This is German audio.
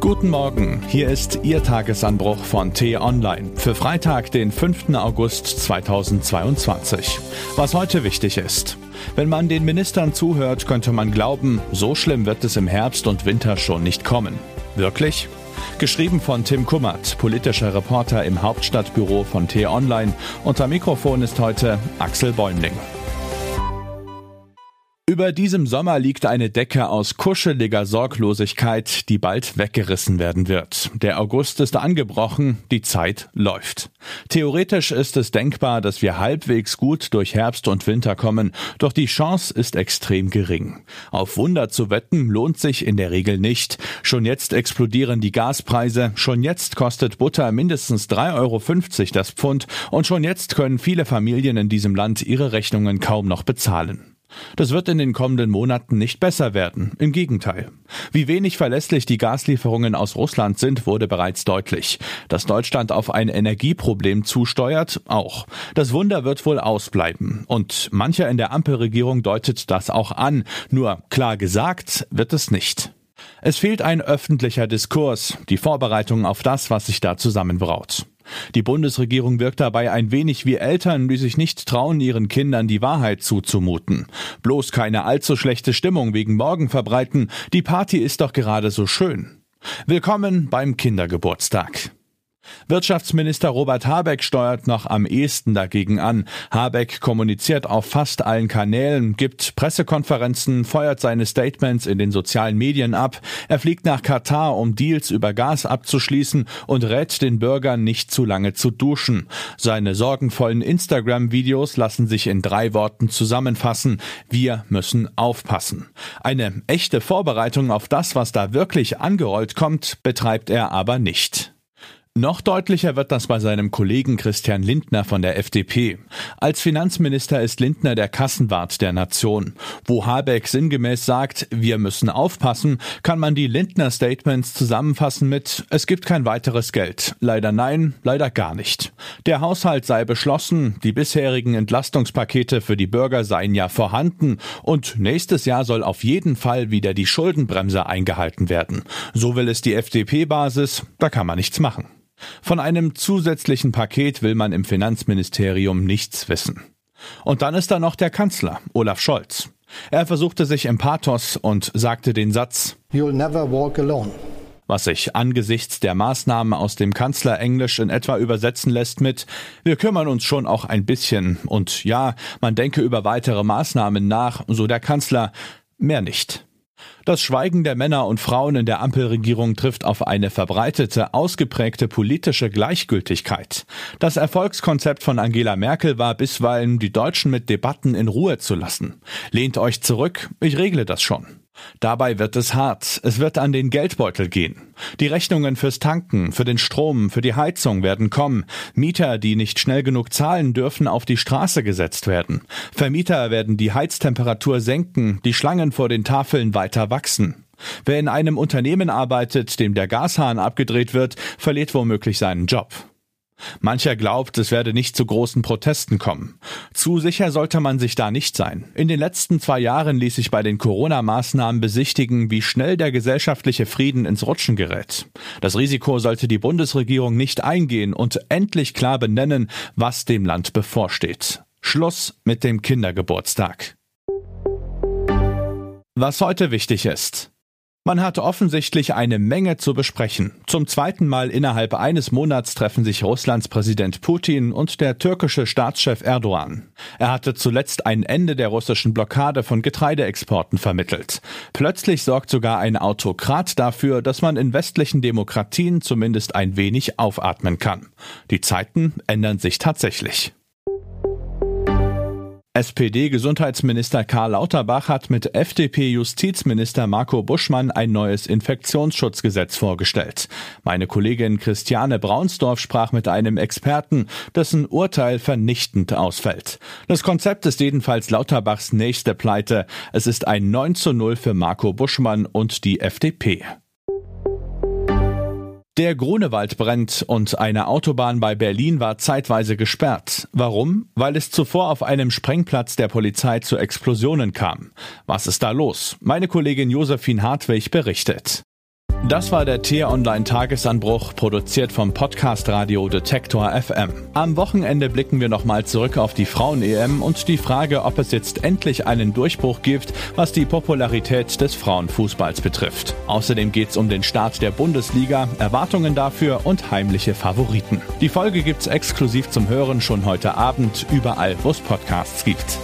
Guten Morgen, hier ist Ihr Tagesanbruch von T-Online für Freitag, den 5. August 2022. Was heute wichtig ist. Wenn man den Ministern zuhört, könnte man glauben, so schlimm wird es im Herbst und Winter schon nicht kommen. Wirklich? Geschrieben von Tim Kummert, politischer Reporter im Hauptstadtbüro von T-Online. Unter Mikrofon ist heute Axel Bäumling. Über diesem Sommer liegt eine Decke aus kuscheliger Sorglosigkeit, die bald weggerissen werden wird. Der August ist angebrochen, die Zeit läuft. Theoretisch ist es denkbar, dass wir halbwegs gut durch Herbst und Winter kommen, doch die Chance ist extrem gering. Auf Wunder zu wetten lohnt sich in der Regel nicht. Schon jetzt explodieren die Gaspreise, schon jetzt kostet Butter mindestens 3,50 Euro das Pfund und schon jetzt können viele Familien in diesem Land ihre Rechnungen kaum noch bezahlen. Das wird in den kommenden Monaten nicht besser werden. Im Gegenteil. Wie wenig verlässlich die Gaslieferungen aus Russland sind, wurde bereits deutlich. Dass Deutschland auf ein Energieproblem zusteuert, auch. Das Wunder wird wohl ausbleiben. Und mancher in der Ampelregierung deutet das auch an. Nur klar gesagt wird es nicht. Es fehlt ein öffentlicher Diskurs, die Vorbereitung auf das, was sich da zusammenbraut. Die Bundesregierung wirkt dabei ein wenig wie Eltern, die sich nicht trauen, ihren Kindern die Wahrheit zuzumuten. Bloß keine allzu schlechte Stimmung wegen morgen verbreiten, die Party ist doch gerade so schön. Willkommen beim Kindergeburtstag. Wirtschaftsminister Robert Habeck steuert noch am ehesten dagegen an. Habeck kommuniziert auf fast allen Kanälen, gibt Pressekonferenzen, feuert seine Statements in den sozialen Medien ab. Er fliegt nach Katar, um Deals über Gas abzuschließen und rät den Bürgern nicht zu lange zu duschen. Seine sorgenvollen Instagram-Videos lassen sich in drei Worten zusammenfassen. Wir müssen aufpassen. Eine echte Vorbereitung auf das, was da wirklich angerollt kommt, betreibt er aber nicht. Noch deutlicher wird das bei seinem Kollegen Christian Lindner von der FDP. Als Finanzminister ist Lindner der Kassenwart der Nation. Wo Habeck sinngemäß sagt, wir müssen aufpassen, kann man die Lindner Statements zusammenfassen mit es gibt kein weiteres Geld. Leider nein, leider gar nicht. Der Haushalt sei beschlossen, die bisherigen Entlastungspakete für die Bürger seien ja vorhanden und nächstes Jahr soll auf jeden Fall wieder die Schuldenbremse eingehalten werden. So will es die FDP-Basis, da kann man nichts machen. Von einem zusätzlichen Paket will man im Finanzministerium nichts wissen. Und dann ist da noch der Kanzler, Olaf Scholz. Er versuchte sich im Pathos und sagte den Satz You'll never walk alone. Was sich angesichts der Maßnahmen aus dem Kanzlerenglisch in etwa übersetzen lässt mit Wir kümmern uns schon auch ein bisschen und ja, man denke über weitere Maßnahmen nach, so der Kanzler, mehr nicht. Das Schweigen der Männer und Frauen in der Ampelregierung trifft auf eine verbreitete, ausgeprägte politische Gleichgültigkeit. Das Erfolgskonzept von Angela Merkel war bisweilen, die Deutschen mit Debatten in Ruhe zu lassen. Lehnt euch zurück, ich regle das schon. Dabei wird es hart. Es wird an den Geldbeutel gehen. Die Rechnungen fürs Tanken, für den Strom, für die Heizung werden kommen. Mieter, die nicht schnell genug zahlen, dürfen auf die Straße gesetzt werden. Vermieter werden die Heiztemperatur senken, die Schlangen vor den Tafeln weiter wachsen. Wer in einem Unternehmen arbeitet, dem der Gashahn abgedreht wird, verliert womöglich seinen Job. Mancher glaubt, es werde nicht zu großen Protesten kommen. Zu sicher sollte man sich da nicht sein. In den letzten zwei Jahren ließ sich bei den Corona-Maßnahmen besichtigen, wie schnell der gesellschaftliche Frieden ins Rutschen gerät. Das Risiko sollte die Bundesregierung nicht eingehen und endlich klar benennen, was dem Land bevorsteht. Schluss mit dem Kindergeburtstag. Was heute wichtig ist. Man hat offensichtlich eine Menge zu besprechen. Zum zweiten Mal innerhalb eines Monats treffen sich Russlands Präsident Putin und der türkische Staatschef Erdogan. Er hatte zuletzt ein Ende der russischen Blockade von Getreideexporten vermittelt. Plötzlich sorgt sogar ein Autokrat dafür, dass man in westlichen Demokratien zumindest ein wenig aufatmen kann. Die Zeiten ändern sich tatsächlich. SPD-Gesundheitsminister Karl Lauterbach hat mit FDP-Justizminister Marco Buschmann ein neues Infektionsschutzgesetz vorgestellt. Meine Kollegin Christiane Braunsdorf sprach mit einem Experten, dessen Urteil vernichtend ausfällt. Das Konzept ist jedenfalls Lauterbachs nächste Pleite. Es ist ein 9 zu 0 für Marco Buschmann und die FDP. Der Grunewald brennt und eine Autobahn bei Berlin war zeitweise gesperrt. Warum? Weil es zuvor auf einem Sprengplatz der Polizei zu Explosionen kam. Was ist da los? Meine Kollegin Josephine Hartwig berichtet. Das war der T-Online Tagesanbruch, produziert vom Podcast Radio Detektor FM. Am Wochenende blicken wir nochmal zurück auf die Frauen-EM und die Frage, ob es jetzt endlich einen Durchbruch gibt, was die Popularität des Frauenfußballs betrifft. Außerdem geht es um den Start der Bundesliga, Erwartungen dafür und heimliche Favoriten. Die Folge gibt's exklusiv zum Hören schon heute Abend, überall wo es Podcasts gibt.